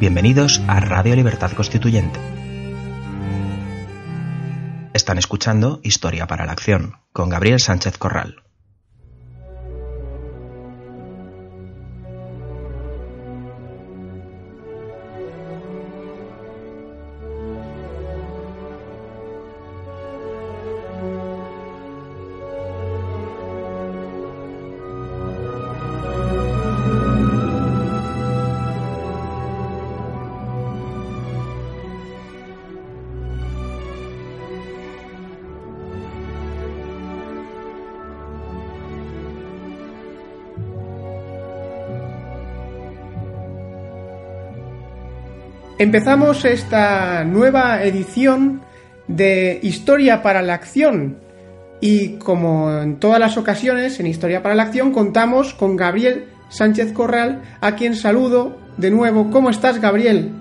Bienvenidos a Radio Libertad Constituyente. Están escuchando Historia para la Acción con Gabriel Sánchez Corral. Empezamos esta nueva edición de Historia para la Acción y como en todas las ocasiones en Historia para la Acción contamos con Gabriel Sánchez Corral, a quien saludo de nuevo. ¿Cómo estás, Gabriel?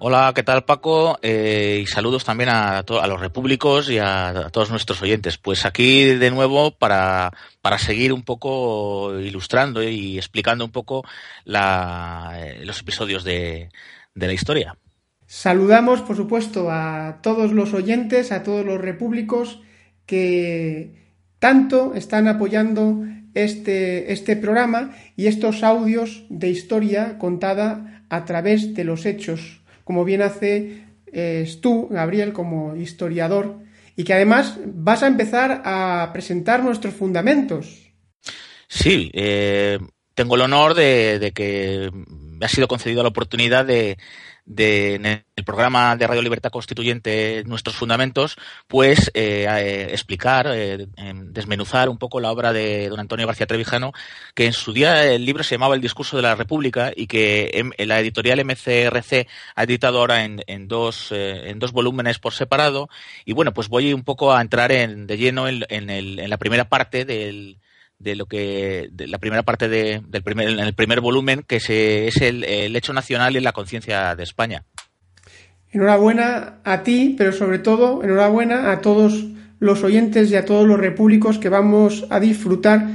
Hola, ¿qué tal Paco? Eh, y saludos también a, a, los repúblicos y a, todos nuestros oyentes. Pues aquí de nuevo para, para seguir un poco ilustrando y explicando un poco eh, los episodios de, de la historia. Saludamos, por supuesto, a todos los oyentes, a todos los repúblicos que tanto están apoyando este, este programa y estos audios de historia contada a través de los hechos, como bien hace eh, tú, Gabriel, como historiador, y que además vas a empezar a presentar nuestros fundamentos. Sí, eh, tengo el honor de, de que ha sido concedida la oportunidad de, de, en el programa de Radio Libertad Constituyente Nuestros Fundamentos, pues eh, eh, explicar, eh, desmenuzar un poco la obra de don Antonio García Trevijano, que en su día el libro se llamaba El Discurso de la República y que en, en la editorial MCRC ha editado ahora en, en dos, eh, en dos volúmenes por separado. Y bueno, pues voy un poco a entrar en, de lleno en, el, en la primera parte del de lo que la primera parte de, del primer en el primer volumen que se, es el, el hecho nacional y la conciencia de España. Enhorabuena a ti, pero sobre todo enhorabuena a todos los oyentes y a todos los repúblicos que vamos a disfrutar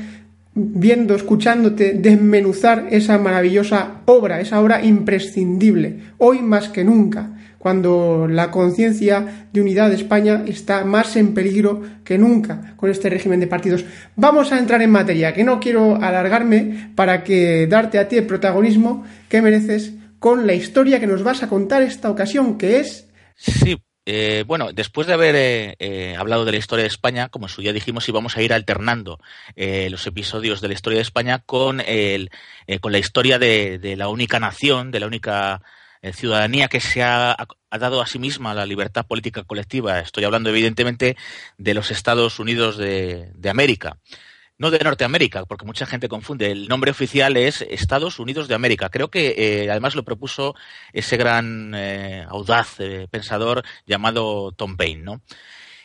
viendo, escuchándote desmenuzar esa maravillosa obra, esa obra imprescindible, hoy más que nunca cuando la conciencia de unidad de España está más en peligro que nunca con este régimen de partidos. Vamos a entrar en materia, que no quiero alargarme para que darte a ti el protagonismo que mereces con la historia que nos vas a contar esta ocasión, que es... Sí, eh, bueno, después de haber eh, eh, hablado de la historia de España, como en su día dijimos, íbamos a ir alternando los episodios de la historia de España con, el, con la historia de, la única nación, de la única ciudadanía que se ha, dado a sí misma la libertad política colectiva. Estoy hablando, evidentemente, de los Estados Unidos de, América no de Norteamérica, porque mucha gente confunde. El nombre oficial es Estados Unidos de América. Creo que eh, además lo propuso ese gran eh, audaz eh, pensador llamado Tom Paine, ¿no?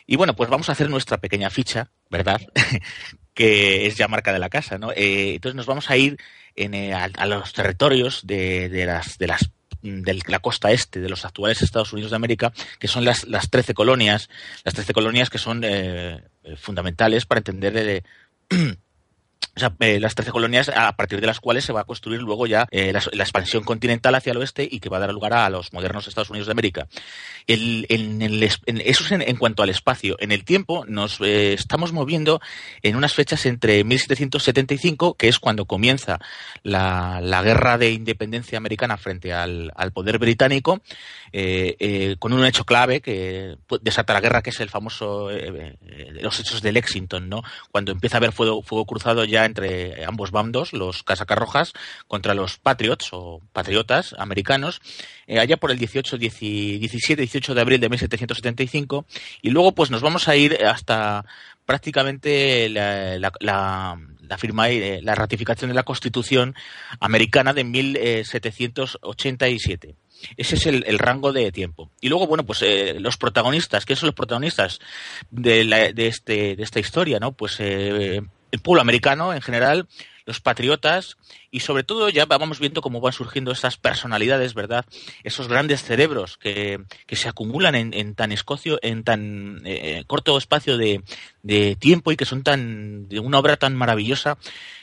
Y bueno, pues vamos a hacer nuestra pequeña ficha, ¿verdad? que es ya marca de la casa, ¿no? Entonces nos vamos a ir a, los territorios de las de la costa este de los actuales Estados Unidos de América, que son las, las 13 colonias, las 13 colonias que son eh, fundamentales para entender eh, eh, las 13 colonias a partir de las cuales se va a construir luego ya eh, la, expansión continental hacia el oeste y que va a dar lugar a los modernos Estados Unidos de América. El, el, en, eso es en, en, cuanto al espacio. En el tiempo nos eh, estamos moviendo en unas fechas entre 1775, que es cuando comienza la, la guerra de independencia americana frente al, al poder británico, con un hecho clave que desata la guerra, que es el famoso los hechos de Lexington, ¿no? Cuando empieza a haber fuego, fuego cruzado ya entre ambos bandos, los casacas rojas contra los patriots o patriotas americanos, eh, allá por el 18, 17, 18 de abril de 1775, y luego pues nos vamos a ir hasta prácticamente la, la, la, la firma y eh, la ratificación de la Constitución americana de 1787. Ese es el, el, rango de tiempo. Y luego, bueno, pues eh, los protagonistas, ¿qué son los protagonistas de, la, de, este, de esta historia? ¿no? Pues eh, el pueblo americano en general, los patriotas y sobre todo ya vamos viendo cómo van surgiendo esas personalidades, ¿verdad? Esos grandes cerebros que, que se acumulan en, en tan escocio, en tan eh, corto espacio de, de tiempo y que son tan de una obra tan maravillosa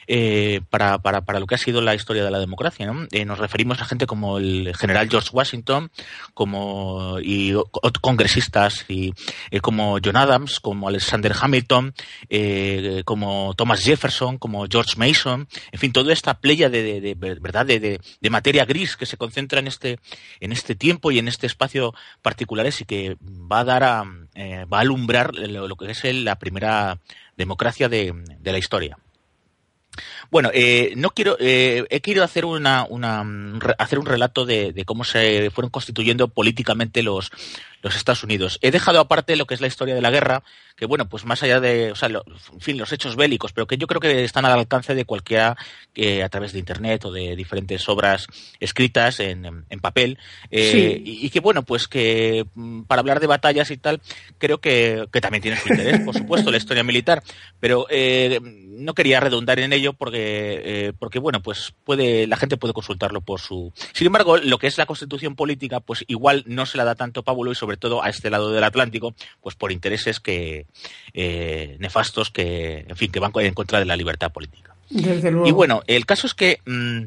eh, para, para, para, lo que ha sido la historia de la democracia. ¿no? Eh, nos referimos a gente como el general George Washington, como y congresistas y eh, como John Adams, como Alexander Hamilton, eh, como Thomas Jefferson, como George Mason, en fin, toda esta de, verdad de, de, materia gris que se concentra en este en este tiempo y en este espacio particulares y que va a dar a eh, va a alumbrar lo, que es la primera democracia de, la historia. Bueno, eh, no quiero, eh, he querido hacer una, una, hacer un relato de, cómo se fueron constituyendo políticamente los, los Estados Unidos. He dejado aparte lo que es la historia de la guerra, que bueno, pues más allá de, o sea, lo, en fin, los hechos bélicos, pero que yo creo que están al alcance de cualquiera que a través de internet o de diferentes obras escritas en, en papel, eh, sí. y, y, que bueno, pues que mm, para hablar de batallas y tal, creo que, que también tiene su interés, por supuesto, la historia militar, pero eh, no quería redundar en ello porque, eh, porque bueno, pues puede, la gente puede consultarlo por su. Sin embargo, lo que es la constitución política, pues igual no se la da tanto Pábulo y sobre todo a este lado del Atlántico, pues por intereses que eh, nefastos que, en fin, que van en contra de la libertad política. Y bueno, el caso es que mmm,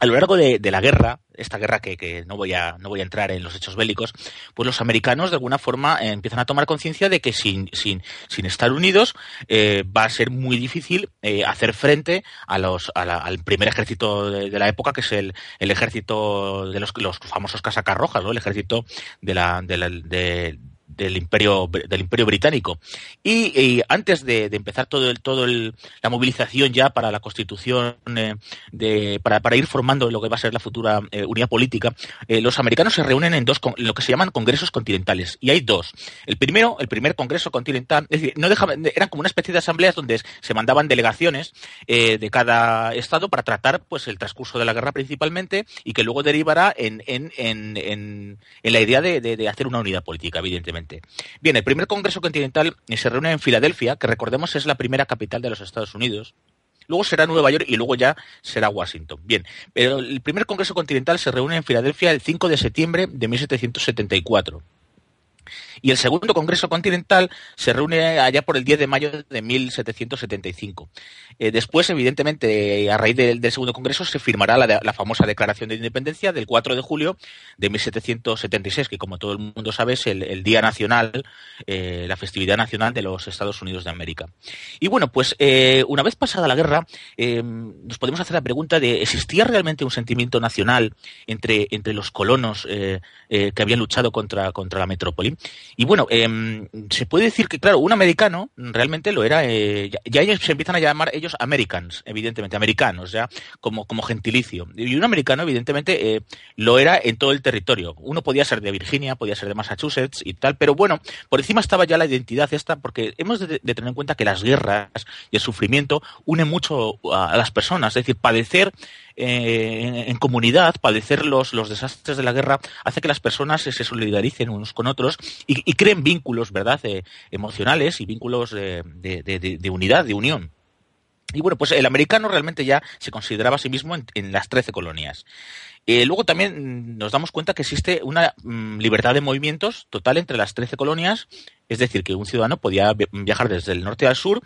a lo largo de, de, la guerra, esta guerra que, que, no, voy a, no voy a entrar en los hechos bélicos, pues los americanos de alguna forma eh, empiezan a tomar conciencia de que sin, sin, sin estar unidos eh, va a ser muy difícil eh, hacer frente a los, a la, al primer ejército de, de, la época, que es el, el ejército de los, los famosos casacas rojas, ¿no? el ejército de la, de, la, de del imperio del imperio británico. Y, antes de, empezar todo el todo el, la movilización ya para la constitución eh, de, para, para, ir formando lo que va a ser la futura eh, unidad política eh, los americanos se reúnen en dos lo que se llaman congresos continentales. Y hay dos. El primero el primer congreso continental es decir no dejaban eran como una especie de asambleas donde se mandaban delegaciones de cada estado para tratar pues el transcurso de la guerra principalmente y que luego derivará en en, en, en, la idea de, de, de hacer una unidad política evidentemente Bien, el primer Congreso Continental se reúne en Filadelfia, que recordemos es la primera capital de los Estados Unidos. Luego será Nueva York y luego ya será Washington. Bien, pero el primer Congreso Continental se reúne en Filadelfia el 5 de septiembre de 1774 y el segundo Congreso Continental se reúne allá por el 10 de mayo de 1775. Eh, después, evidentemente, a raíz del, segundo Congreso se firmará la, famosa Declaración de Independencia del 4 de julio de 1776, que como todo el mundo sabe es el, Día Nacional, eh, la festividad nacional de los Estados Unidos de América. Y bueno, pues eh, una vez pasada la guerra, eh, nos podemos hacer la pregunta de ¿existía realmente un sentimiento nacional entre, entre los colonos que habían luchado contra, contra la metrópoli? Y bueno, eh, se puede decir que, claro, un americano realmente lo era, eh, ya, ellos se empiezan a llamar ellos Americans, evidentemente, americanos, ya, como, como gentilicio. Y un americano, evidentemente, eh, lo era en todo el territorio. Uno podía ser de Virginia, podía ser de Massachusetts y tal, pero bueno, por encima estaba ya la identidad esta, porque hemos de, de tener en cuenta que las guerras y el sufrimiento unen mucho a, a las personas, es decir, padecer eh, en, comunidad, padecer los, los desastres de la guerra, hace que las personas se, solidaricen unos con otros y, creen vínculos, ¿verdad?, eh, emocionales y vínculos de, unidad, de unión. Y bueno, pues el americano realmente ya se consideraba a sí mismo en, las 13 colonias. Eh, luego también nos damos cuenta que existe una mm, libertad de movimientos total entre las 13 colonias, es decir, que un ciudadano podía viajar desde el norte al sur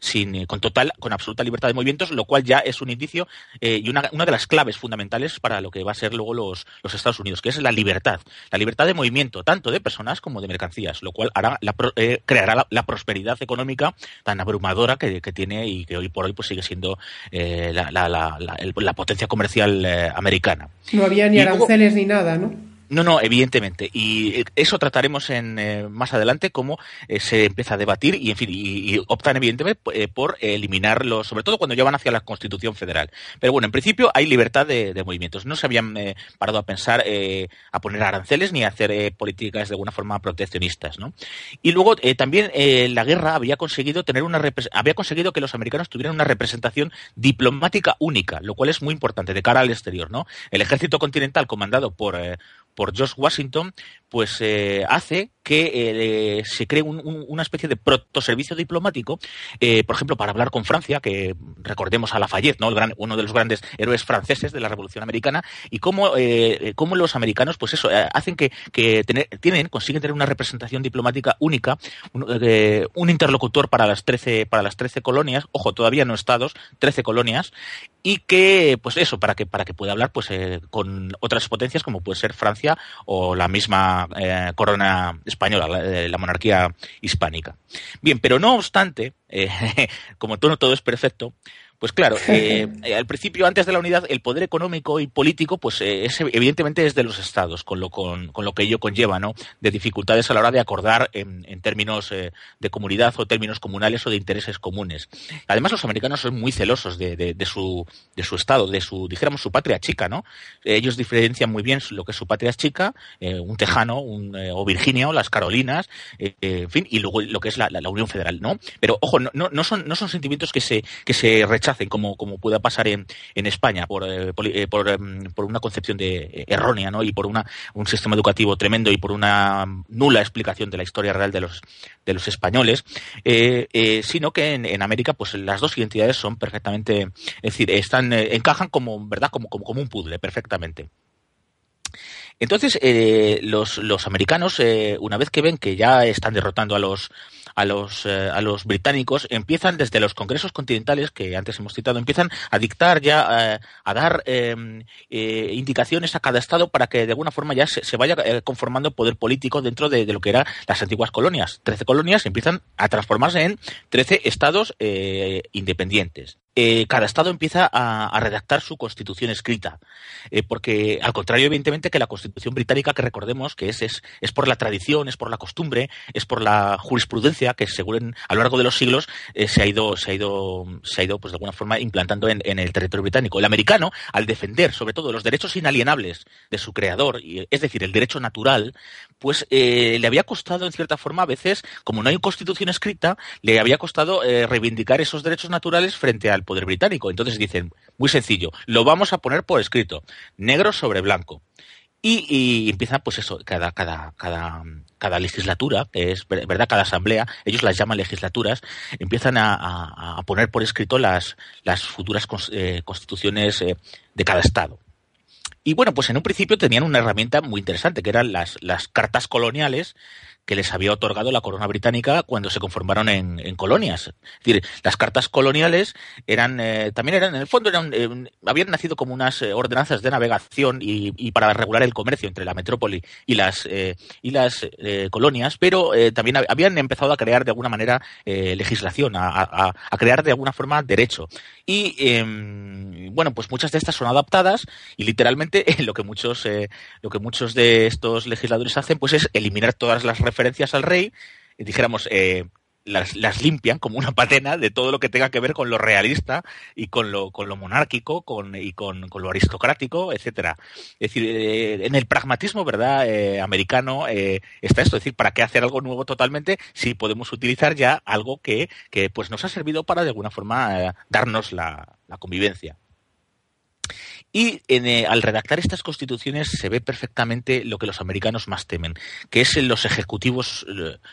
sin, eh, con total, con absoluta libertad de movimientos, lo cual ya es un indicio eh, y una, una, de las claves fundamentales para lo que va a ser luego los, los, Estados Unidos, que es la libertad, la libertad de movimiento, tanto de personas como de mercancías, lo cual hará la, eh, creará la, la, prosperidad económica tan abrumadora que, que, tiene y que hoy por hoy pues sigue siendo eh, la, la, potencia comercial americana. No había ni y aranceles luego, ni nada, ¿no? No, no, evidentemente. Y eso trataremos en, eh, más adelante, cómo eh, se empieza a debatir y, en fin, y, optan evidentemente eh, por eliminarlo, sobre todo cuando ya van hacia la Constitución Federal. Pero bueno, en principio hay libertad de, de movimientos. No se habían eh, parado a pensar eh, a poner aranceles ni a hacer políticas de alguna forma proteccionistas, ¿no? Y luego también la guerra había conseguido tener una había conseguido que los americanos tuvieran una representación diplomática única, lo cual es muy importante de cara al exterior, ¿no? El ejército continental comandado por por George Washington, pues eh, hace que eh, se cree una especie de protoservicio diplomático, eh, por ejemplo, para hablar con Francia, que recordemos a Lafayette, ¿no? uno de los grandes héroes franceses de la Revolución Americana, y cómo, cómo los americanos, pues eso, hacen que, tienen, consiguen tener una representación diplomática única, un, interlocutor para las 13 para las 13 colonias, ojo, todavía no estados, 13 colonias, y que, pues eso, para que, para que pueda hablar pues con otras potencias como puede ser Francia o la misma eh, corona española, la, monarquía hispánica. Bien, pero no obstante, eh, como todo, todo es perfecto, pues claro, eh, al principio, antes de la unidad, el poder económico y político, pues es, evidentemente es de los estados, con lo, con, lo que ello conlleva, ¿no? De dificultades a la hora de acordar en, términos de comunidad o términos comunales o de intereses comunes. Además, los americanos son muy celosos de, de, su, de su estado, de su, dijéramos, su patria chica, ¿no? Ellos diferencian muy bien lo que es su patria chica, un tejano, un, o Virginia o las Carolinas, en fin, y luego lo que es la, la, Unión Federal, ¿no? Pero, ojo, no, no, son, no son sentimientos que se, que se rechazan como, como pueda pasar en, en España por, eh, eh, em, por, una concepción de, eh, errónea ¿no? y por una, un sistema educativo tremendo y por una nula explicación de la historia real de los, de los españoles, sino que en, América pues las dos identidades son perfectamente, es decir, están, encajan como, ¿verdad? Como, como, como un puzzle perfectamente. Entonces, los, los, americanos, una vez que ven que ya están derrotando a los, a los, eh, a los británicos empiezan desde los congresos continentales que antes hemos citado, empiezan a dictar ya, eh, a dar em, eh, indicaciones a cada estado para que de alguna forma ya se, vaya conformando poder político dentro de, lo que eran las antiguas colonias. Trece colonias empiezan a transformarse en trece estados independientes. Eh, cada Estado empieza a, redactar su constitución escrita. Eh, porque, al contrario, evidentemente, que la constitución británica, que recordemos que es, es, es, por la tradición, es por la costumbre, es por la jurisprudencia que, según a lo largo de los siglos, eh, se ha ido, se ha ido, se ha ido, pues de alguna forma, implantando en, el territorio británico. El americano, al defender, sobre todo, los derechos inalienables de su creador, es decir, el derecho natural, pues le había costado, en cierta forma, a veces, como no hay constitución escrita, le había costado reivindicar esos derechos naturales frente al poder británico. Entonces dicen, muy sencillo, lo vamos a poner por escrito, negro sobre blanco. Y, empieza, pues eso, cada, cada, cada, cada legislatura, que es verdad, cada asamblea, ellos las llaman legislaturas, empiezan a, poner por escrito las, las futuras eh, constituciones eh, de cada estado. Y bueno, pues en un principio tenían una herramienta muy interesante, que eran las, las cartas coloniales, que les había otorgado la corona británica cuando se conformaron en, colonias. Es decir, las cartas coloniales eran eh, también eran en el fondo eran, eh, habían nacido como unas eh, ordenanzas de navegación y, para regular el comercio entre la metrópoli y las colonias, pero también habían empezado a crear de alguna manera legislación, a, crear de alguna forma derecho. Y em, bueno, pues muchas de estas son adaptadas y literalmente lo que muchos lo que muchos de estos legisladores hacen pues es eliminar todas las referencias referencias al rey, dijéramos, eh, las, las, limpian como una patena de todo lo que tenga que ver con lo realista y con lo, con lo monárquico con, y con, con lo aristocrático, etcétera. Es decir, eh, en el pragmatismo, ¿verdad?, eh, americano está esto, es decir, ¿para qué hacer algo nuevo totalmente si podemos utilizar ya algo que, que pues nos ha servido para de alguna forma darnos la convivencia? Y eh, al redactar estas constituciones se ve perfectamente lo que los americanos más temen, que es los ejecutivos,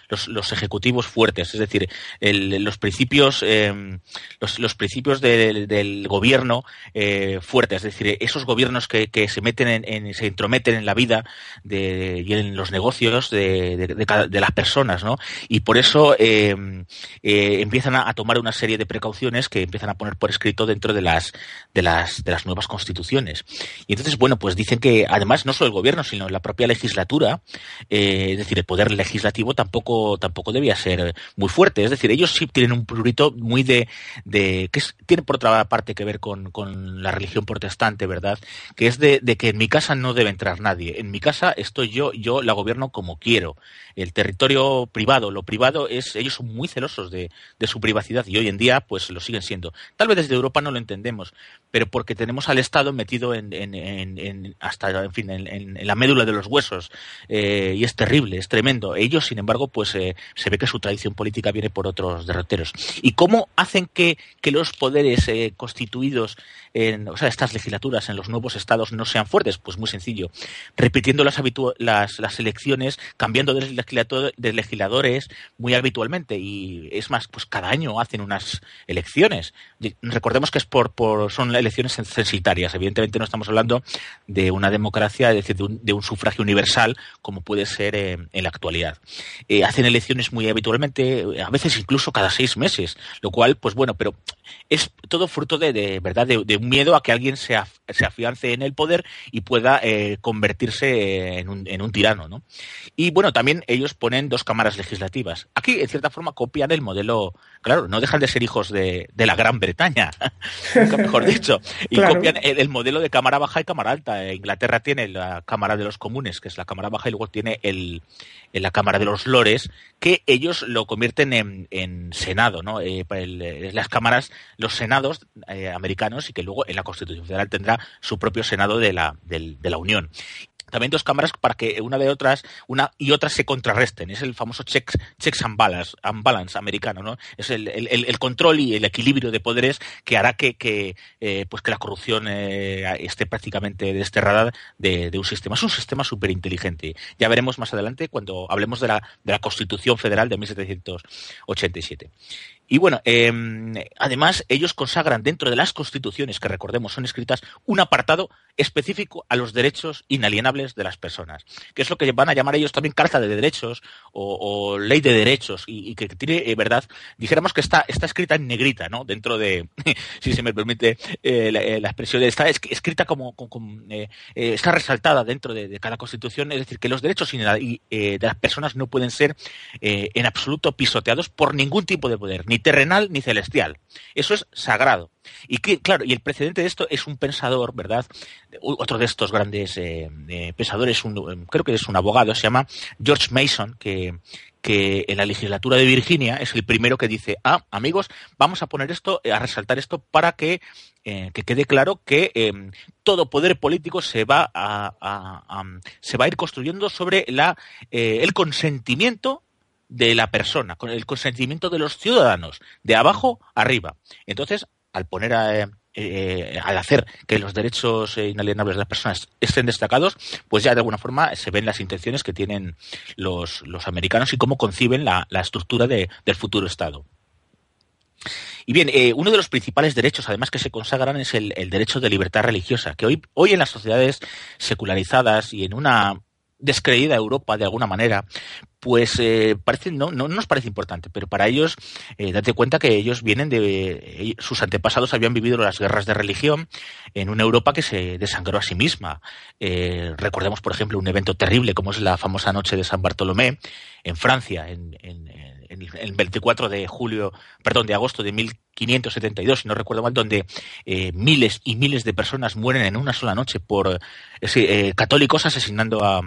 los, ejecutivos fuertes, es decir, los principios, em, los, principios del gobierno eh, fuertes, es decir, esos gobiernos que, se meten en, se intrometen en la vida de, y en los negocios de, las personas, ¿no? Y por eso em, eh, empiezan a, tomar una serie de precauciones que empiezan a poner por escrito dentro de las, de las, de las nuevas constituciones y entonces, bueno, pues dicen que además no solo el gobierno, sino la propia legislatura, eh, es decir, el poder legislativo tampoco, tampoco debía ser muy fuerte. Es decir, ellos sí tienen un prurito muy de, de que tiene por otra parte que ver con, con la religión protestante, ¿verdad? Que es de, de, que en mi casa no debe entrar nadie. En mi casa estoy yo, yo la gobierno como quiero. El territorio privado, lo privado es, ellos son muy celosos de, de su privacidad y hoy en día pues lo siguen siendo. Tal vez desde Europa no lo entendemos, pero porque tenemos al Estado metido en, hasta en fin en, la médula de los huesos eh, y es terrible, es tremendo. Ellos, sin embargo, pues eh, se ve que su tradición política viene por otros derroteros. ¿Y cómo hacen que, los poderes eh, constituidos en, o sea, estas legislaturas en los nuevos estados no sean fuertes? Pues muy sencillo, repitiendo las, las, las elecciones, cambiando de, de legisladores muy habitualmente y es más, pues cada año hacen unas elecciones. Recordemos que es por, por son elecciones censitarias. Evidentemente no estamos hablando de una democracia, es decir, de un, sufragio universal como puede ser en la actualidad. Eh, hacen elecciones muy habitualmente, a veces incluso cada seis meses, lo cual, pues bueno, pero es todo fruto de, verdad de, un miedo a que alguien se, se afiance en el poder y pueda eh, convertirse en un, en un tirano, ¿no? Y bueno, también ellos ponen dos cámaras legislativas. Aquí, en cierta forma, copian el modelo, claro, no dejan de ser hijos de, la Gran Bretaña, mejor dicho, y copian el, modelo de cámara baja y cámara alta. Inglaterra tiene la Cámara de los Comunes, que es la cámara baja, y luego tiene el, la Cámara de los Lores, que ellos lo convierten en, Senado, ¿no? Eh, las cámaras, los senados eh, americanos, y que luego en la Constitución Federal tendrá su propio Senado de la Unión también dos cámaras para que una de otras, una y otra se contrarresten. Es el famoso checks, checks and, balance, balance americano, ¿no? Es el, el, control y el equilibrio de poderes que hará que, que eh, pues que la corrupción eh, esté prácticamente desterrada de, de, un sistema. Es un sistema súper inteligente. Ya veremos más adelante cuando hablemos de la, de la Constitución Federal de 1787. Y bueno, em, además ellos consagran dentro de las constituciones, que recordemos son escritas, un apartado específico a los derechos inalienables de las personas, que es lo que van a llamar ellos también Carta de Derechos o, Ley de Derechos, y, que tiene, eh, verdad, dijéramos que está, está escrita en negrita, ¿no? Dentro de, si se me permite eh, eh, la, expresión, está escrita como, está resaltada dentro de, cada constitución, es decir, que los derechos de las personas no pueden ser en absoluto pisoteados por ningún tipo de poder, ni terrenal ni celestial. Eso es sagrado. Y que, claro, y el precedente de esto es un pensador, ¿verdad? Otro de estos grandes eh, eh, pensadores, creo que es un abogado, se llama George Mason, que, que en la legislatura de Virginia es el primero que dice, ah, amigos, vamos a poner esto, a resaltar esto para que, eh, quede claro que todo poder político se va a, se va a ir construyendo sobre la, el consentimiento de la persona, con el consentimiento de los ciudadanos, de abajo arriba. Entonces, al poner a, eh, al hacer que los derechos inalienables de las personas estén destacados, pues ya de alguna forma se ven las intenciones que tienen los, los americanos y cómo conciben la, la estructura de, del futuro Estado. Y bien, eh, uno de los principales derechos, además, que se consagran es el, el, derecho de libertad religiosa, que hoy, hoy en las sociedades secularizadas y en una descreída Europa de alguna manera, pues eh, parece, no, no, nos parece importante, pero para ellos, eh, date cuenta que ellos vienen de, eh, sus antepasados habían vivido las guerras de religión en una Europa que se desangró a sí misma. Eh, recordemos, por ejemplo, un evento terrible como es la famosa noche de San Bartolomé en Francia, en, en, el 24 de julio, perdón, de agosto de 1572, si no recuerdo mal, donde miles y miles de personas mueren en una sola noche por católicos asesinando a,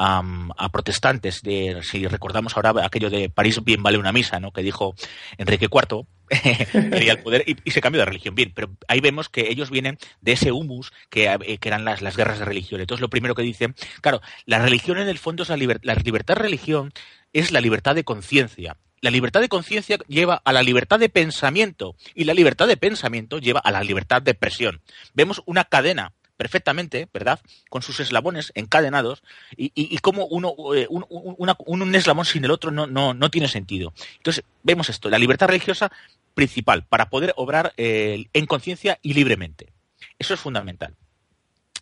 a, protestantes. De, si recordamos ahora aquello de París bien vale una misa, ¿no? que dijo Enrique IV, poder y, se cambió de religión. Bien, pero ahí vemos que ellos vienen de ese humus que, eh, que eran las, las, guerras de religión. Entonces, lo primero que dicen, claro, la religión en el fondo es la, libertad la libertad de religión es la libertad de conciencia. La libertad de conciencia lleva a la libertad de pensamiento y la libertad de pensamiento lleva a la libertad de expresión. Vemos una cadena perfectamente, ¿verdad? Con sus eslabones encadenados y, y, cómo uno, eh, un, un, eslabón sin el otro no, no, no, tiene sentido. Entonces, vemos esto, la libertad religiosa principal para poder obrar eh, en conciencia y libremente. Eso es fundamental.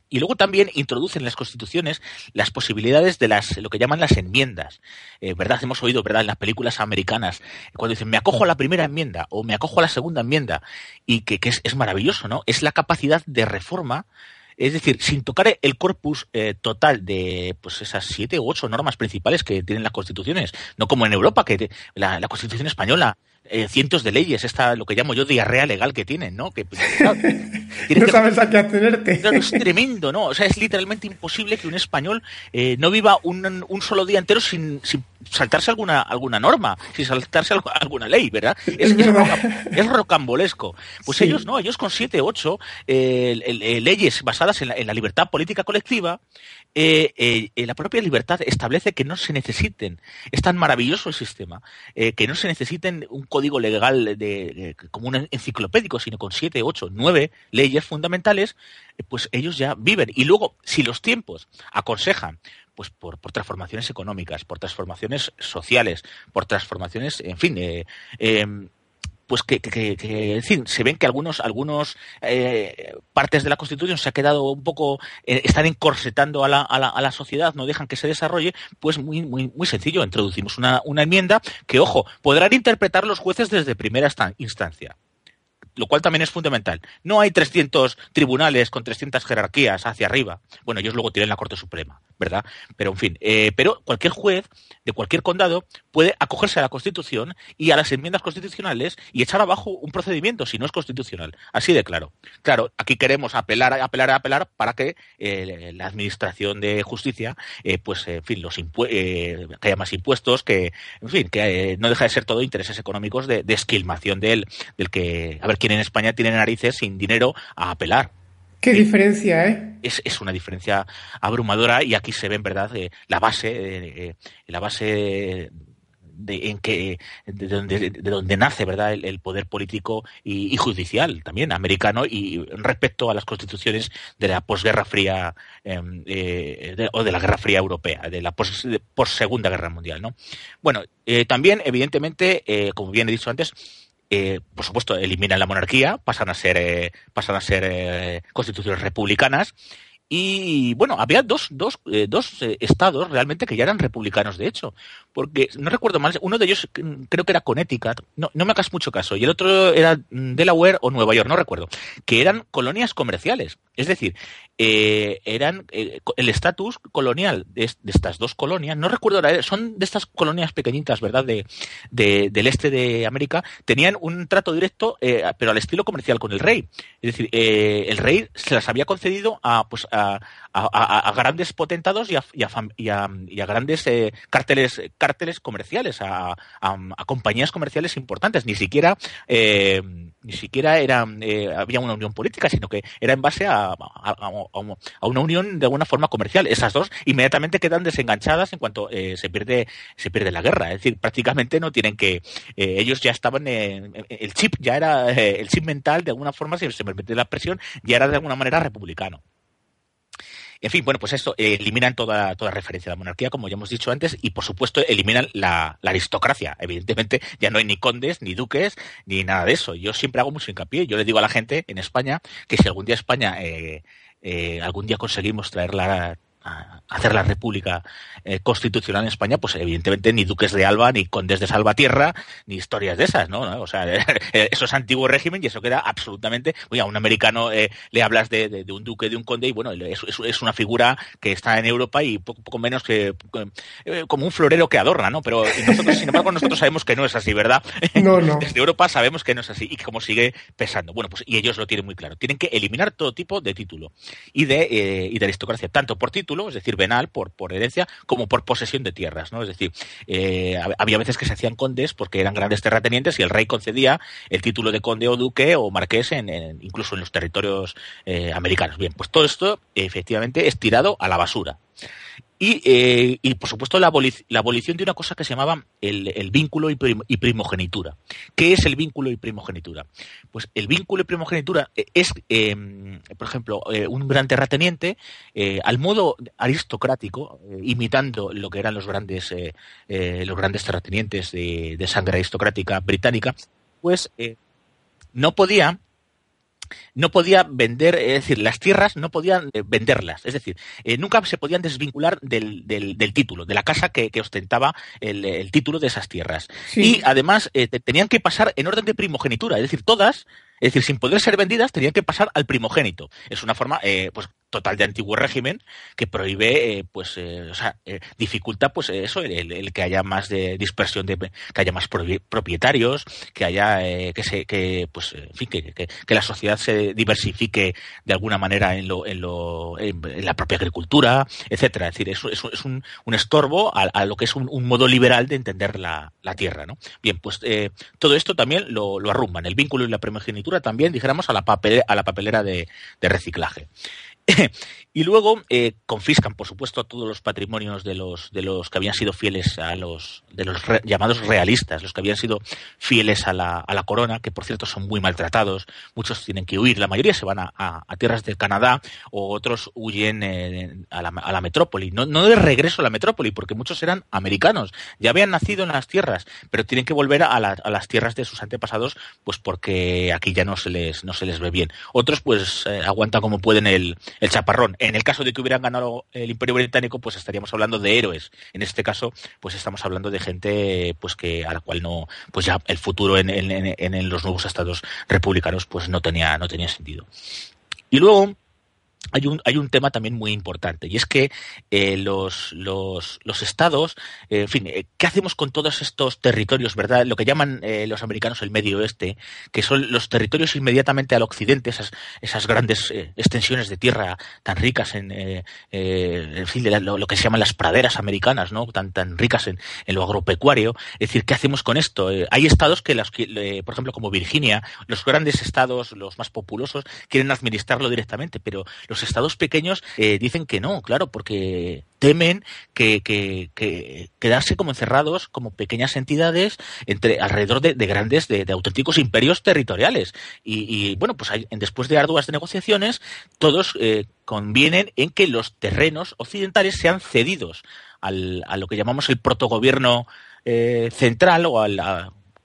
Y luego también introducen en las constituciones las posibilidades de las lo que llaman las enmiendas. Eh, ¿Verdad? Hemos oído, ¿verdad?, en las películas americanas, cuando dicen me acojo a la primera enmienda o me acojo a la segunda enmienda, y que, que es, es, maravilloso, ¿no? Es la capacidad de reforma es decir, sin tocar el corpus eh, total de pues esas siete u ocho normas principales que tienen las constituciones, no como en Europa, que la, la Constitución española, eh, cientos de leyes, esta lo que llamo yo diarrea legal que tienen, ¿no? Que, no sabes a qué atenerte. es tremendo, ¿no? O sea, es literalmente imposible que un español eh, no viva un, un, solo día entero sin, sin, saltarse alguna, alguna norma, sin saltarse alguna ley, ¿verdad? Es, es, rocambolesco. Pues ellos no, ellos con siete, ocho eh, leyes basadas en la, en la, libertad política colectiva, eh, eh, la propia libertad establece que no se necesiten, es tan maravilloso el sistema, que no se necesiten un código legal de, como un enciclopédico, sino con siete, ocho, nueve leyes fundamentales, pues ellos ya viven. Y luego, si los tiempos aconsejan pues por, por, transformaciones económicas, por transformaciones sociales, por transformaciones, en fin, eh, eh, pues que, que, que, en fin, se ven que algunos, algunos eh, partes de la Constitución se ha quedado un poco, eh, están encorsetando a la, a, la, a la, sociedad, no dejan que se desarrolle, pues muy, muy, muy sencillo, introducimos una, una enmienda que, ojo, podrán interpretar los jueces desde primera instancia lo cual también es fundamental. No hay 300 tribunales con 300 jerarquías hacia arriba. Bueno, ellos luego tienen la Corte Suprema, ¿verdad? Pero, en fin, eh, pero cualquier juez de cualquier condado puede acogerse a la Constitución y a las enmiendas constitucionales y echar abajo un procedimiento si no es constitucional. Así de claro. Claro, aquí queremos apelar, apelar, apelar para que eh, la Administración de Justicia, eh, pues, en fin, los que haya más impuestos, que, en fin, que no deja de ser todo intereses económicos de, esquilmación del, del que, a ver, en España tiene narices sin dinero a apelar. Qué diferencia, ¿eh? Es, es, una diferencia abrumadora y aquí se ve en verdad eh, la base, eh, la base de, en que de donde, de donde nace verdad el, poder político y, y, judicial también americano y respecto a las constituciones de la posguerra fría em, eh, de, o de la guerra fría europea de la pos, de, segunda guerra mundial no bueno eh, también evidentemente eh, como bien he dicho antes eh, por supuesto, eliminan la monarquía, pasan a ser, eh, pasan a ser eh, constituciones republicanas. Y bueno, había dos, dos, eh, dos eh, estados realmente que ya eran republicanos, de hecho, porque no recuerdo mal, uno de ellos creo que era Connecticut, no, no me hagas mucho caso, y el otro era mm, Delaware o Nueva York, no recuerdo, que eran colonias comerciales. Es decir, eh, eran eh, el estatus colonial de, estas dos colonias, no recuerdo, son de estas colonias pequeñitas, ¿verdad?, de, de del este de América, tenían un trato directo, eh, pero al estilo comercial con el rey. Es decir, eh, el rey se las había concedido a, pues, a, a, grandes potentados y a, grandes eh, carteles, cárteles comerciales, a, compañías comerciales importantes. Ni siquiera, eh, ni siquiera era, eh, había una unión política, sino que era en base a, una unión de alguna forma comercial. Esas dos inmediatamente quedan desenganchadas en cuanto eh, se pierde se pierde la guerra. Es decir, prácticamente no tienen que eh, ellos ya estaban el chip ya era el chip mental de alguna forma si se me permite la expresión ya era de alguna manera republicano. En fin, bueno, pues esto eh, eliminan toda, toda referencia a la monarquía, como ya hemos dicho antes, y por supuesto eliminan la, la, aristocracia. Evidentemente, ya no hay ni condes, ni duques, ni nada de eso. Yo siempre hago mucho hincapié. Yo le digo a la gente en España que si algún día España, eh, eh, algún día conseguimos traer la, hacer la república eh, constitucional en España, pues evidentemente ni duques de Alba, ni condes de Salvatierra, ni historias de esas, ¿no? O sea, eso es antiguo régimen y eso queda absolutamente... Oye, a un americano eh, le hablas de, de, de, un duque, de un conde, y bueno, es, una figura que está en Europa y poco, poco menos que... Eh, como un florero que adorna, ¿no? Pero nosotros, sin embargo, nosotros sabemos que no es así, ¿verdad? No, no. Desde Europa sabemos que no es así y cómo sigue pesando. Bueno, pues y ellos lo tienen muy claro. Tienen que eliminar todo tipo de título y de, eh, y de aristocracia, tanto por título, es decir, venal, por, por herencia, como por posesión de tierras, ¿no? Es decir, eh, había veces que se hacían condes porque eran grandes terratenientes y el rey concedía el título de conde o duque o marqués incluso en los territorios eh, americanos. Bien, pues todo esto efectivamente es tirado a la basura. Y, eh, y, por supuesto, la, la, abolición de una cosa que se llamaba el, el vínculo y, y, primogenitura. ¿Qué es el vínculo y primogenitura? Pues el vínculo y primogenitura es, eh, por ejemplo, eh, un gran terrateniente, eh, al modo aristocrático, eh, imitando lo que eran los grandes, eh, los grandes terratenientes de, de, sangre aristocrática británica, pues no podía no podía vender, es decir, las tierras no podían eh, venderlas, es decir, eh, nunca se podían desvincular del, del, del título, de la casa que, que ostentaba el, el, título de esas tierras. Sí. Y además eh, tenían que pasar en orden de primogenitura, es decir, todas, es decir, sin poder ser vendidas, tenían que pasar al primogénito. Es una forma, eh, pues total de antiguo régimen que prohíbe, eh, pues, eh, o sea, eh, dificulta, pues, eso, el, que haya más de dispersión, de, que haya más propietarios, que haya, que se, que, pues, en fin, que, la sociedad se diversifique de alguna manera en lo, en lo, en, la propia agricultura, etcétera. Es decir, eso, es un, un estorbo a, lo que es un, modo liberal de entender la, la tierra, ¿no? Bien, pues, todo esto también lo, arrumban. El vínculo y la primogenitura también, dijéramos, a la, papel, a la papelera de reciclaje. y luego eh, confiscan, por supuesto, todos los patrimonios de los, de los que habían sido fieles a los, de los llamados realistas, los que habían sido fieles a la, a la, corona, que por cierto son muy maltratados, muchos tienen que huir, la mayoría se van a, a, tierras del Canadá o otros huyen eh, a, la, a, la, metrópoli, no, no de regreso a la metrópoli, porque muchos eran americanos, ya habían nacido en las tierras, pero tienen que volver a, las tierras de sus antepasados, pues porque aquí ya no se les, no se les ve bien. Otros pues eh, aguantan como pueden el, el chaparrón. En el caso de que hubieran ganado el Imperio Británico, pues estaríamos hablando de héroes. En este caso, pues estamos hablando de gente pues que a la cual no, pues ya el futuro en, en los nuevos estados republicanos pues no tenía, no tenía sentido. Y luego, hay un, hay un tema también muy importante y es que eh, los, los, los, estados, eh, en fin, eh, ¿qué hacemos con todos estos territorios, verdad? Lo que llaman los americanos el Medio Oeste, que son los territorios inmediatamente al occidente, esas, esas grandes extensiones de tierra tan ricas en, en fin, lo, que se llaman las praderas americanas, ¿no? Tan, tan ricas en, en lo agropecuario. Es decir, ¿qué hacemos con esto? hay estados que, las, por ejemplo, como Virginia, los grandes estados, los más populosos, quieren administrarlo directamente, pero los estados pequeños eh, dicen que no, claro, porque temen que, quedarse como encerrados como pequeñas entidades entre alrededor de, grandes, de, auténticos imperios territoriales. Y, bueno, pues después de arduas negociaciones, todos eh, convienen en que los terrenos occidentales sean cedidos al, a lo que llamamos el protogobierno eh, central o al,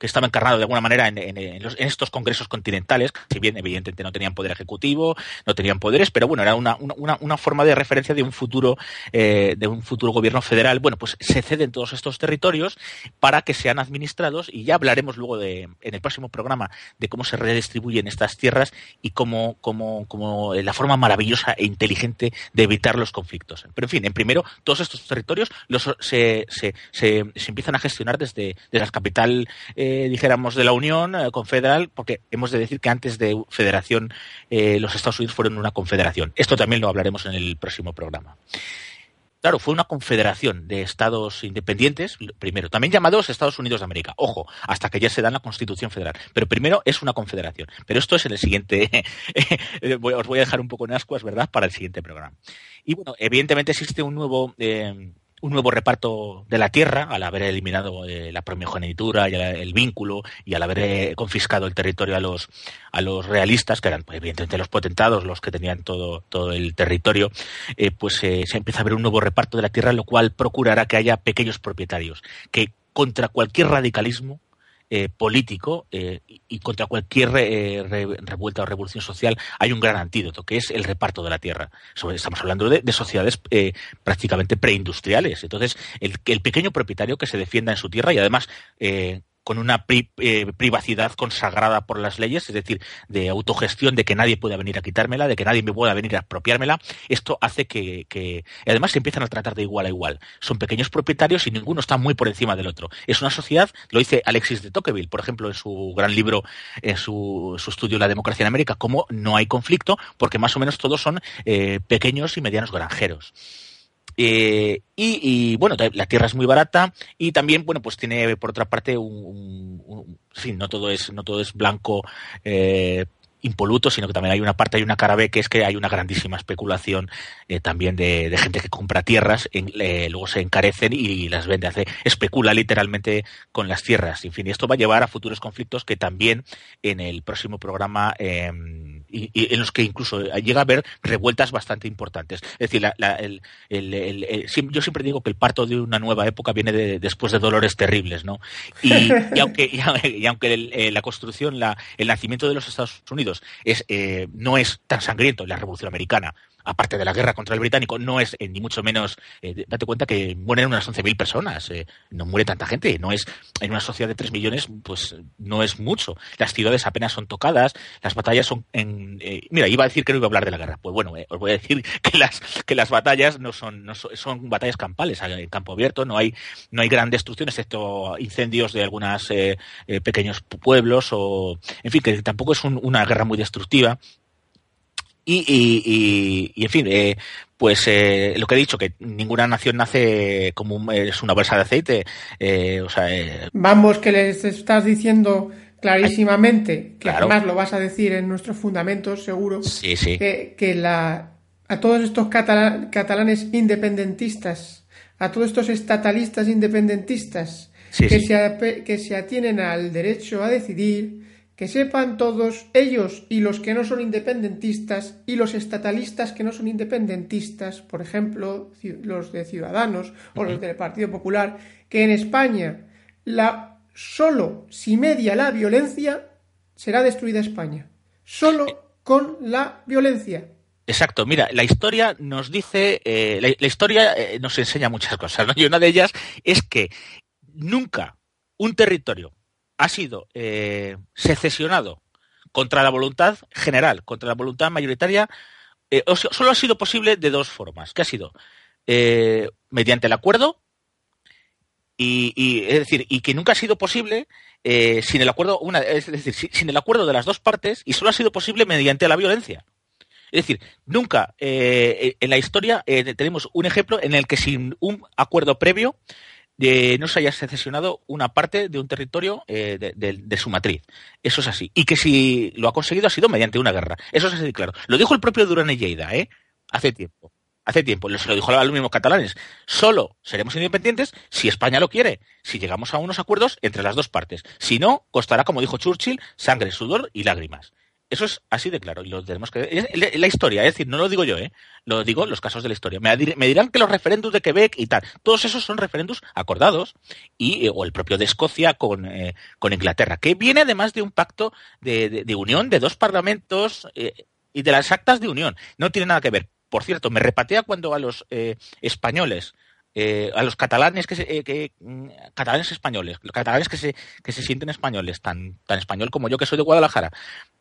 estaba encarnado de alguna manera en, estos congresos continentales, si bien evidentemente no tenían poder ejecutivo, no tenían poderes, pero bueno, era una, forma de referencia de un futuro eh, de un futuro gobierno federal. Bueno, pues se ceden todos estos territorios para que sean administrados y ya hablaremos luego en el próximo programa de cómo se redistribuyen estas tierras y cómo, cómo, cómo la forma maravillosa e inteligente de evitar los conflictos. Pero en fin, en primero, todos estos territorios los, se, se, se, empiezan a gestionar desde, desde la capital eh, dijéramos, de la Unión eh, Confederal, porque hemos de decir que antes de federación eh, los Estados Unidos fueron una confederación. Esto también lo hablaremos en el próximo programa. Claro, fue una confederación de estados independientes, primero, también llamados Estados Unidos de América. Ojo, hasta que ya se da la Constitución Federal. Pero primero es una confederación. Pero esto es en el siguiente. os voy a dejar un poco en ascuas, ¿verdad?, para el siguiente programa. Y bueno, evidentemente existe un nuevo. Eh, un nuevo reparto de la tierra al haber eliminado eh, la primogenitura y el vínculo y al haber eh, confiscado el territorio a los a los realistas que eran pues, evidentemente los potentados los que tenían todo todo el territorio eh, pues se empieza a ver un nuevo reparto de la tierra lo cual procurará que haya pequeños propietarios que contra cualquier radicalismo eh, político eh, y contra cualquier eh, revuelta o revolución social hay un gran antídoto, que es el reparto de la tierra. estamos hablando de, sociedades prácticamente preindustriales. Entonces, el, el, pequeño propietario que se defienda en su tierra y además con una eh, privacidad consagrada por las leyes, es decir, de autogestión, de que nadie pueda venir a quitármela, de que nadie me pueda venir a apropiármela, esto hace que, que además se empiezan a tratar de igual a igual. Son pequeños propietarios y ninguno está muy por encima del otro. Es una sociedad, lo dice Alexis de Tocqueville, por ejemplo, en su gran libro, en su, su estudio La democracia en América, cómo no hay conflicto, porque más o menos todos son eh, pequeños y medianos granjeros. Eh, y, bueno, la tierra es muy barata y también, bueno, pues tiene por otra parte un, sí, no todo es, no todo es blanco eh, impoluto, sino que también hay una parte, hay una cara B, que es que hay una grandísima especulación eh, también de, gente que compra tierras, eh, luego se encarecen y las vende, hace, especula literalmente con las tierras. En fin, y esto va a llevar a futuros conflictos que también en el próximo programa, em, y, en los que incluso llega a haber revueltas bastante importantes. Es decir, yo siempre digo que el parto de una nueva época viene después de dolores terribles, ¿no? Y, aunque, y, aunque eh, la construcción, la, el nacimiento de los Estados Unidos es, eh, no es tan sangriento en la Revolución Americana, aparte de la guerra contra el británico, no es ni mucho menos, date cuenta que mueren unas 11.000 personas, no muere tanta gente, no es, en una sociedad de 3 millones, pues no es mucho. Las ciudades apenas son tocadas, las batallas son en, mira, iba a decir que no iba a hablar de la guerra, pues bueno, os voy a decir que las, que las batallas no son, no son, son batallas campales, en campo abierto, no hay, no hay gran destrucción, excepto incendios de algunos eh, eh, pequeños pueblos, o, en fin, que tampoco es una guerra muy destructiva. Y, en fin, eh, pues lo que he dicho, que ninguna nación nace como es una bolsa de aceite. o sea, Vamos, que les estás diciendo clarísimamente, que además lo vas a decir en nuestros fundamentos, seguro, Que, que la, a todos estos catalanes independentistas a todos estos estatalistas independentistas que, Se, que se atienen al derecho a decidir, que sepan todos ellos y los que no son independentistas y los estatalistas que no son independentistas, por ejemplo, los de Ciudadanos o los del Partido Popular, que en España la, solo si media la violencia será destruida España. Solo con la violencia. Exacto, mira, la historia nos dice, eh, la, historia eh, nos enseña muchas cosas, ¿no? Y una de ellas es que nunca un territorio ha sido eh, secesionado contra la voluntad general, contra la voluntad mayoritaria, solo ha sido posible de dos formas, que ha sido mediante el acuerdo y, es decir, y que nunca ha sido posible sin el acuerdo, una, es decir, sin el acuerdo de las dos partes y solo ha sido posible mediante la violencia. Es decir, nunca eh, en la historia eh, tenemos un ejemplo en el que sin un acuerdo previo eh, no se haya secesionado una parte de un territorio de, su matriz. Eso es así. Y que si lo ha conseguido ha sido mediante una guerra. Eso es así, claro. Lo dijo el propio Durán y Lleida, ¿eh? Hace tiempo. Hace tiempo, se lo dijo a los mismos catalanes. Solo seremos independientes si España lo quiere, si llegamos a unos acuerdos entre las dos partes. Si no, costará, como dijo Churchill, sangre, sudor y lágrimas. Eso es así de claro y lo tenemos que la historia, es decir, no lo digo yo, ¿eh? lo digo los casos de la historia. Me, dirán que los referendos de Quebec y tal, todos esos son referendos acordados y eh, o el propio de Escocia con, eh, con Inglaterra, que viene además de un pacto de, unión de dos parlamentos eh, y de las actas de unión. No tiene nada que ver. Por cierto, me repatea cuando a los españoles eh, a los catalanes que, eh, que mm, catalanes españoles, los catalanes que se, que se sienten españoles, tan, tan español como yo que soy de Guadalajara,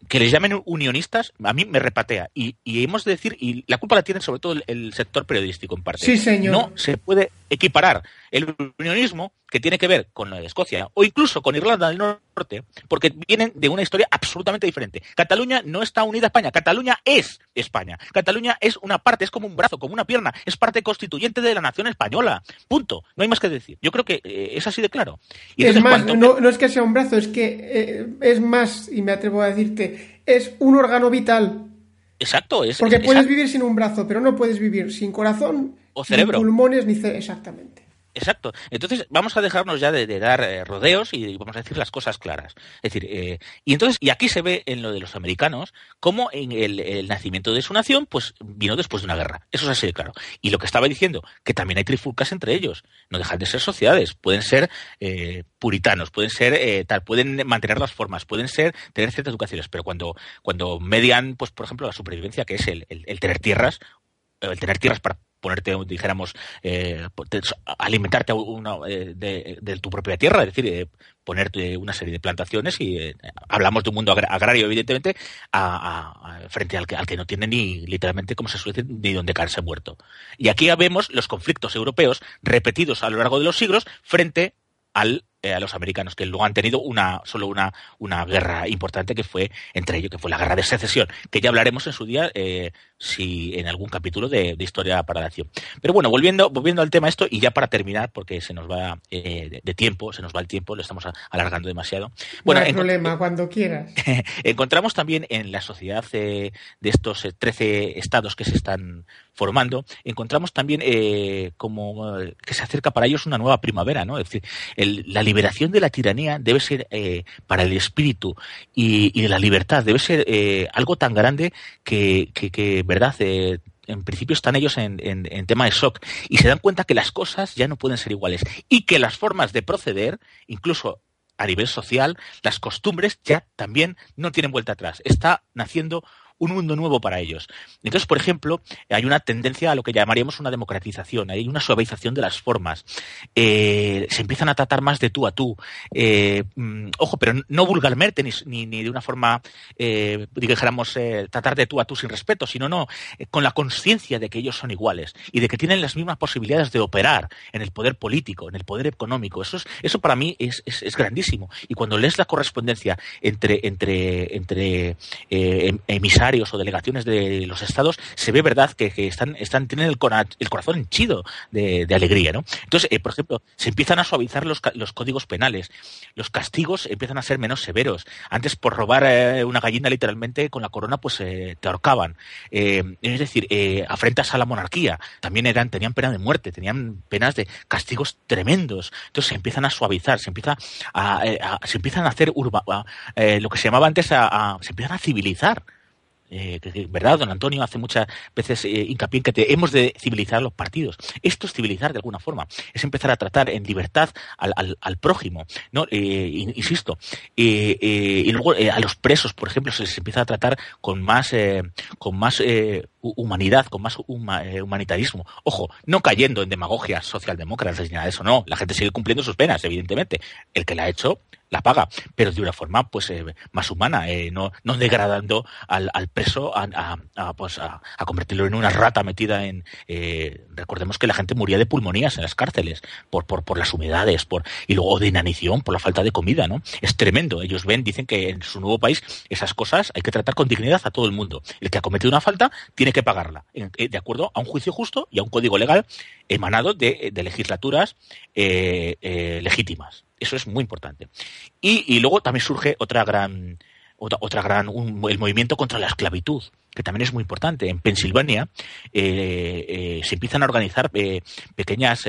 que les llamen unionistas, a mí me repatea. Y, y hemos de decir, y la culpa la tiene sobre todo el, sector periodístico en parte. Sí, señor. No se puede equiparar el unionismo que tiene que ver con Escocia o incluso con Irlanda del Norte, porque vienen de una historia absolutamente diferente. Cataluña no está unida a España, Cataluña es España. Cataluña es una parte, es como un brazo, como una pierna, es parte constituyente de la nación española. Punto. No hay más que decir. Yo creo que eh, es así de claro. Y es más, no, es que sea un brazo, es que eh, es más, y me atrevo a decirte, es un órgano vital. Exacto, es. Porque puedes vivir sin un brazo, pero no puedes vivir sin corazón, o cerebro. Ni pulmones, ni cerebro. Exactamente. Exacto. Entonces, vamos a dejarnos ya de, dar eh, rodeos y vamos a decir las cosas claras. Es decir, eh, y entonces, y aquí se ve en lo de los americanos, cómo en el, nacimiento de su nación, pues vino después de una guerra. Eso es así de claro. Y lo que estaba diciendo, que también hay trifulcas entre ellos. No dejan de ser sociedades. Pueden ser eh, puritanos, pueden ser tal, pueden mantener las formas, pueden ser tener ciertas educaciones, pero cuando, cuando median, pues, por ejemplo, la supervivencia, que es el tener tierras, el tener tierras para ponerte, dijéramos, eh, alimentarte eh, de, tu propia tierra, es decir, eh, ponerte una serie de plantaciones y eh, hablamos de un mundo agrario, evidentemente, frente al que, al que no tiene ni, literalmente, como se suele decir, ni donde caerse muerto. Y aquí vemos los conflictos europeos repetidos a lo largo de los siglos frente al eh, a los americanos, que luego han tenido una, solo una, una guerra importante que fue entre ellos, que fue la guerra de secesión, que ya hablaremos en su día eh, si en algún capítulo de, Historia para la Acción. Pero bueno, volviendo, volviendo al tema esto, y ya para terminar, porque se nos va eh, de, tiempo, se nos va el tiempo, lo estamos alargando demasiado. Bueno, no hay problema, cuando quieras. encontramos también en la sociedad de estos 13 estados que se están formando, encontramos también como que se acerca para ellos una nueva primavera, ¿no? Es decir, el, la liberación de la tiranía debe ser eh, para el espíritu y, de la libertad, debe ser eh, algo tan grande que, que, verdad, eh, en principio están ellos en, en, tema de shock y se dan cuenta que las cosas ya no pueden ser iguales y que las formas de proceder, incluso a nivel social, las costumbres ya también no tienen vuelta atrás. Está naciendo un mundo nuevo para ellos. Entonces, por ejemplo, hay una tendencia a lo que llamaríamos una democratización, hay una suavización de las formas. Eh, se empiezan a tratar más de tú a tú. Eh, mm, ojo, pero no vulgarmente ni, ni, de una forma, eh, eh, tratar de tú a tú sin respeto, sino no, con la conciencia de que ellos son iguales y de que tienen las mismas posibilidades de operar en el poder político, en el poder económico. Eso, es, eso para mí es, es, grandísimo. Y cuando lees la correspondencia entre, entre, entre em, o delegaciones de los estados, se ve verdad que, están, están, tienen el, corazón henchido de, de alegría. ¿no? Entonces, por ejemplo, se empiezan a suavizar los, los códigos penales, los castigos empiezan a ser menos severos. Antes, por robar eh, una gallina literalmente con la corona, pues eh, te ahorcaban. Eh, es decir, afrentas a la monarquía. También eran, tenían pena de muerte, tenían penas de castigos tremendos. Entonces se empiezan a suavizar, se empieza a, se empiezan a hacer lo que se llamaba antes a, se empiezan a civilizar eh, ¿verdad? Don Antonio hace muchas veces eh, hincapié en que hemos de civilizar los partidos. Esto es civilizar de alguna forma, es empezar a tratar en libertad al, al, prójimo, ¿no? Eh, insisto, y luego a los presos, por ejemplo, se les empieza a tratar con más, con más humanidad, con más humanitarismo. Ojo, no cayendo en demagogias socialdemócratas ni nada de eso, no. La gente sigue cumpliendo sus penas, evidentemente. El que la ha hecho la paga, pero de una forma pues eh, más humana, eh, no, no degradando al, preso a, pues, a, convertirlo en una rata metida en... Eh, recordemos que la gente moría de pulmonías en las cárceles por, por, las humedades por, y luego de inanición por la falta de comida, ¿no? Es tremendo. Ellos ven, dicen que en su nuevo país esas cosas hay que tratar con dignidad a todo el mundo. El que ha cometido una falta tiene que pagarla, de acuerdo a un juicio justo y a un código legal emanado de legislaturas legítimas. Eso es muy importante. Y, luego también surge otra gran, otra, gran, el movimiento contra la esclavitud que también es muy importante. En Pensilvania eh, eh, se empiezan a organizar eh, pequeñas,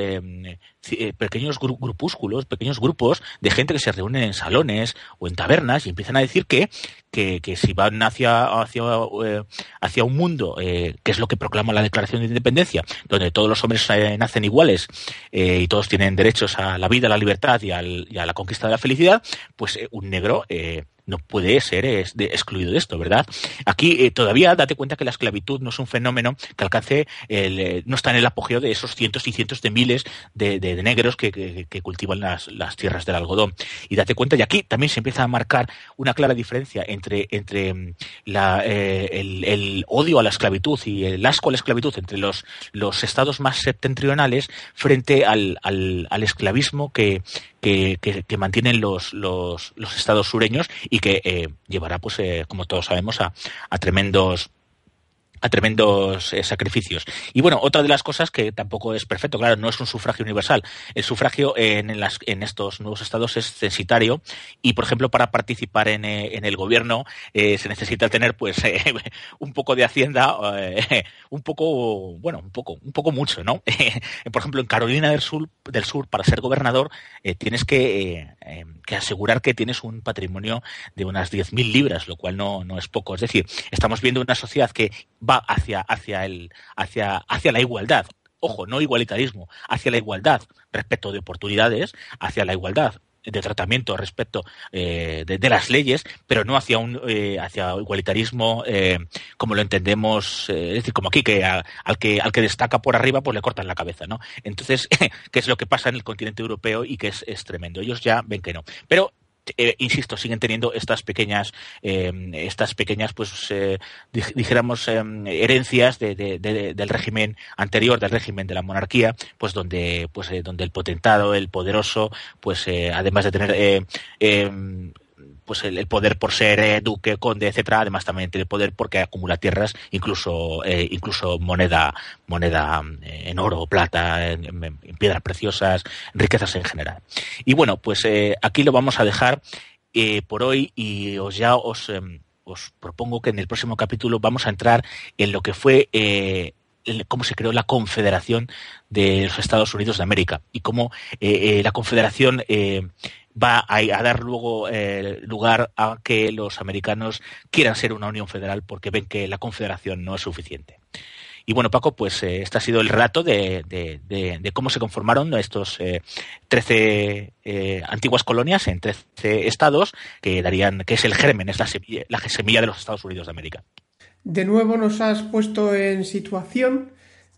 pequeños grupúsculos, pequeños grupos de gente que se reúnen en salones o en tabernas y empiezan a decir que, que, si van hacia, hacia, hacia un mundo, que es lo que proclama la Declaración de Independencia, donde todos los hombres nacen iguales y todos tienen derechos a la vida, a la libertad y, al, y a la conquista de la felicidad, pues un negro no puede ser excluido de esto, ¿verdad? Aquí todavía date cuenta que la esclavitud no es un fenómeno que alcance, el, eh, no está en el apogeo de esos cientos y cientos de miles de, negros que, cultivan las, tierras del algodón. Y date cuenta, y aquí también se empieza a marcar una clara diferencia entre, entre mm, eh, el, odio a la esclavitud y el asco a la esclavitud entre los, los estados más septentrionales frente al, al, esclavismo que, que, mantienen los, los, los, estados sureños y que eh, llevará, pues, como todos sabemos, a, a tremendos a tremendos eh, sacrificios. Y bueno, otra de las cosas que tampoco es perfecto, claro, no es un sufragio universal. El sufragio en, en estos nuevos estados es censitario y, por ejemplo, para participar en, eh, en el gobierno eh, se necesita tener pues un poco de hacienda, un poco, bueno, un poco, un poco mucho, ¿no? por ejemplo, en Carolina del Sur, del Sur para ser gobernador tienes que, que, asegurar que tienes un patrimonio de unas 10.000 libras, lo cual no, no es poco. Es decir, estamos viendo una sociedad que va hacia, hacia, el, hacia, hacia la igualdad. Ojo, no igualitarismo, hacia la igualdad respecto de oportunidades, hacia la igualdad de tratamiento respecto eh, de, las leyes, pero no hacia un eh, hacia igualitarismo eh, como lo entendemos, es decir, como aquí que al que al que destaca por arriba pues le cortan la cabeza, ¿no? Entonces, ¿qué es lo que pasa en el continente europeo y que es, es tremendo? Ellos ya ven que no. Pero eh, insisto, siguen teniendo estas pequeñas, eh, estas pequeñas, pues, eh, dijéramos, herencias del régimen anterior, del régimen de la monarquía, pues donde, pues, donde el potentado, el poderoso, pues, además de tener pues el, poder por ser eh, duque, conde, etcétera, además también tiene poder porque acumula tierras, incluso eh, incluso moneda moneda eh, en oro, plata, en, piedras preciosas, riquezas en general. Y bueno, pues aquí lo vamos a dejar por hoy y os ya os em, os propongo que en el próximo capítulo vamos a entrar en lo que fue cómo se creó la Confederación de los Estados Unidos de América y cómo la Confederación va a, dar luego eh, lugar a que los americanos quieran ser una unión federal porque ven que la confederación no es suficiente. Y bueno, Paco, pues eh, este ha sido el relato de, cómo se conformaron estos eh, 13 eh, antiguas colonias en 13 estados que darían, que es el germen, es la semilla, la semilla de los Estados Unidos de América. de nuevo nos has puesto en situación,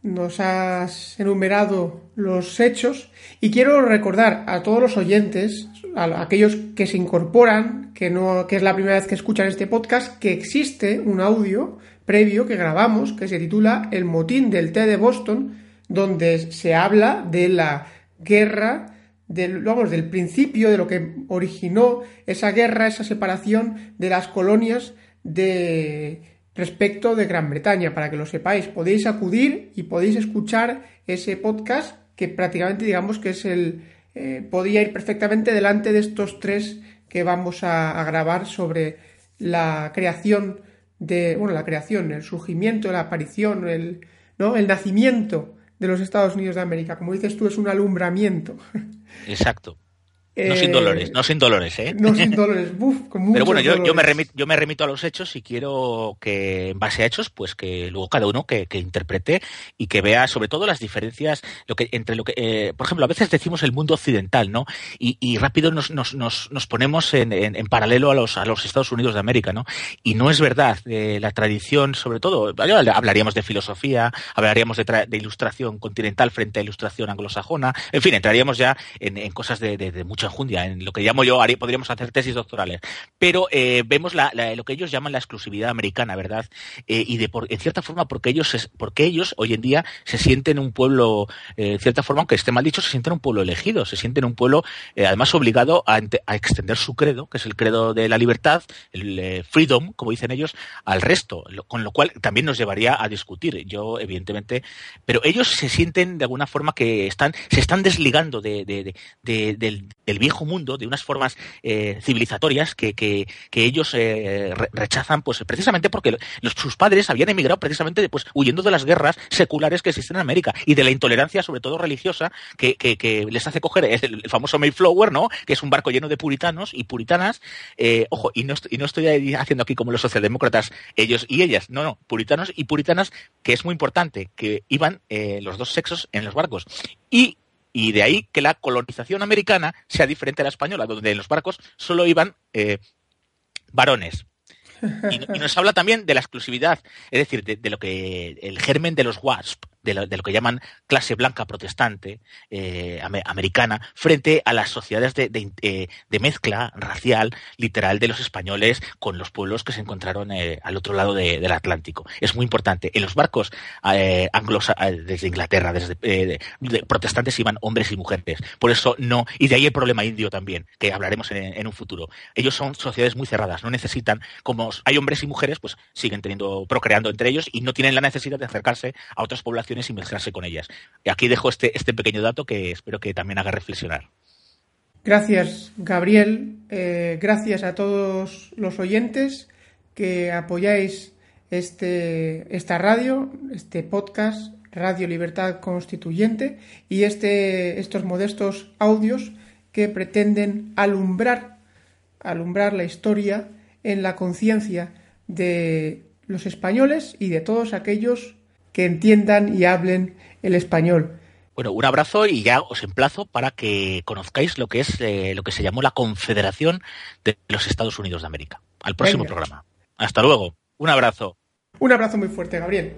nos has enumerado los hechos. Y quiero recordar a todos los oyentes, a aquellos que se incorporan, que no que es la primera vez que escuchan este podcast, que existe un audio previo que grabamos que se titula El motín del té de Boston, donde se habla de la guerra del, vamos, del principio de lo que originó esa guerra, esa separación de las colonias de respecto de Gran Bretaña, para que lo sepáis. Podéis acudir y podéis escuchar ese podcast que prácticamente digamos que es el... Eh, podía ir perfectamente delante de estos tres que vamos a, grabar sobre la creación de, bueno, la creación, el surgimiento, la aparición, el, ¿no? el nacimiento de los Estados Unidos de América. Como dices tú, es un alumbramiento. Exacto. No sin dolores, no sin dolores, ¿eh? No sin dolores, Uf, con Pero bueno, yo, me remito, yo me remito a los hechos y quiero que, en base a hechos, pues que luego cada uno que, interprete y que vea sobre todo las diferencias lo que, entre lo que, eh, por ejemplo, a veces decimos el mundo occidental, ¿no? Y, rápido nos, nos, nos, ponemos en, en, paralelo a los, a los Estados Unidos de América, ¿no? Y no es verdad. Eh, la tradición, sobre todo, hablaríamos de filosofía, hablaríamos de, de, ilustración continental frente a ilustración anglosajona, en fin, entraríamos ya en, en cosas de, de, de mucha enjundia, en lo que llamo yo, podríamos hacer tesis doctorales. Pero eh, vemos lo que ellos llaman la exclusividad americana, ¿verdad? Eh, y de por, en cierta forma, porque ellos, porque ellos hoy en día se sienten un pueblo, eh, cierta forma, aunque esté mal dicho, se sienten un pueblo elegido, se sienten un pueblo además obligado a, extender su credo, que es el credo de la libertad, el freedom, como dicen ellos, al resto, con lo cual también nos llevaría a discutir. Yo, evidentemente, pero ellos se sienten de alguna forma que están, se están desligando de, del el viejo mundo, de unas formas eh, civilizatorias que, que, ellos eh, rechazan, pues precisamente porque sus padres habían emigrado precisamente pues, huyendo de las guerras seculares que existen en América y de la intolerancia, sobre todo religiosa, que, les hace coger el, famoso Mayflower, ¿no? que es un barco lleno de puritanos y puritanas. Eh, ojo, y no, y no estoy haciendo aquí como los socialdemócratas, ellos y ellas, no, no, puritanos y puritanas, que es muy importante, que iban los dos sexos en los barcos. Y y de ahí que la colonización americana sea diferente a la española, donde en los barcos solo iban eh, varones. Y, nos habla también de la exclusividad, es decir, de, lo que el germen de los WASP, de lo, que llaman clase blanca protestante eh, americana frente a las sociedades de, eh, de, mezcla racial literal de los españoles con los pueblos que se encontraron eh, al otro lado del Atlántico. Es muy importante. En los barcos anglos desde Inglaterra, desde protestantes iban hombres y mujeres. Por eso no, y de ahí el problema indio también, que hablaremos en, en un futuro. Ellos son sociedades muy cerradas, no necesitan, como hay hombres y mujeres, pues siguen teniendo, procreando entre ellos y no tienen la necesidad de acercarse a otras poblaciones y mezclarse con ellas. Y aquí dejo este, este pequeño dato que espero que también haga reflexionar. Gracias, Gabriel. Eh, gracias a todos los oyentes que apoyáis este, esta radio, este podcast, Radio Libertad Constituyente, y este, estos modestos audios que pretenden alumbrar, alumbrar la historia en la conciencia de los españoles y de todos aquellos que entiendan y hablen el español. Bueno, un abrazo y ya os emplazo para que conozcáis lo que es eh, lo que se llamó la Confederación de los Estados Unidos de América. Al próximo programa. Hasta luego. Un abrazo. Un abrazo muy fuerte, Gabriel.